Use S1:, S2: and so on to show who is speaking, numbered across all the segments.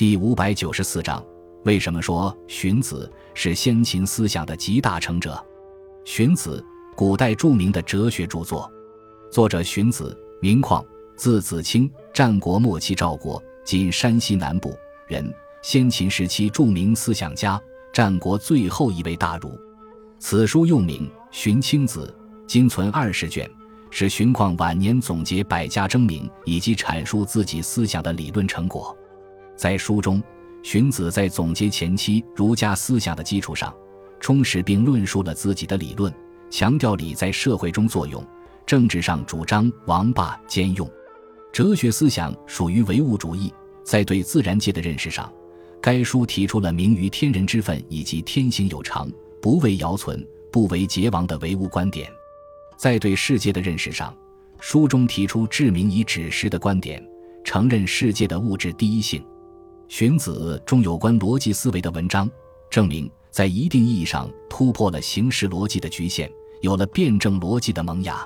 S1: 第五百九十四章，为什么说荀子是先秦思想的集大成者？荀子，古代著名的哲学著作，作者荀子，名况，字子清，战国末期赵国（今山西南部）人，先秦时期著名思想家，战国最后一位大儒。此书又名《荀卿子》，今存二十卷，是荀况晚年总结百家争鸣以及阐述自己思想的理论成果。在书中，荀子在总结前期儒家思想的基础上。充实并论述了自己的理论，强调礼在社会中作用，政治上主张王霸兼用。哲学思想属于唯物主义，在对自然界的认识上，该书提出了明于天人之分以及天行有常、不为尧存、不为桀亡的唯物观点。在对世界的认识上，书中提出至明以止实的观点，承认世界的物质第一性。荀子中有关逻辑思维的文章，证明。在一定意义上突破了形式逻辑的局限，有了辩证逻辑的萌芽。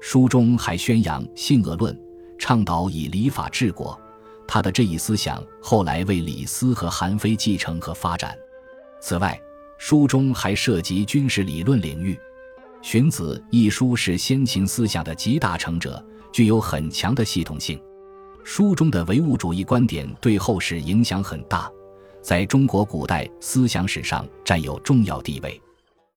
S1: 书中还宣扬性恶论，倡导以礼法治国。他的这一思想后来为李斯和韩非继承和发展。此外，书中还涉及军事理论领域。《荀子》一书是先秦思想的集大成者，具有很强的系统性。书中的唯物主义观点对后世影响很大。在中国古代思想史上占有重要地位。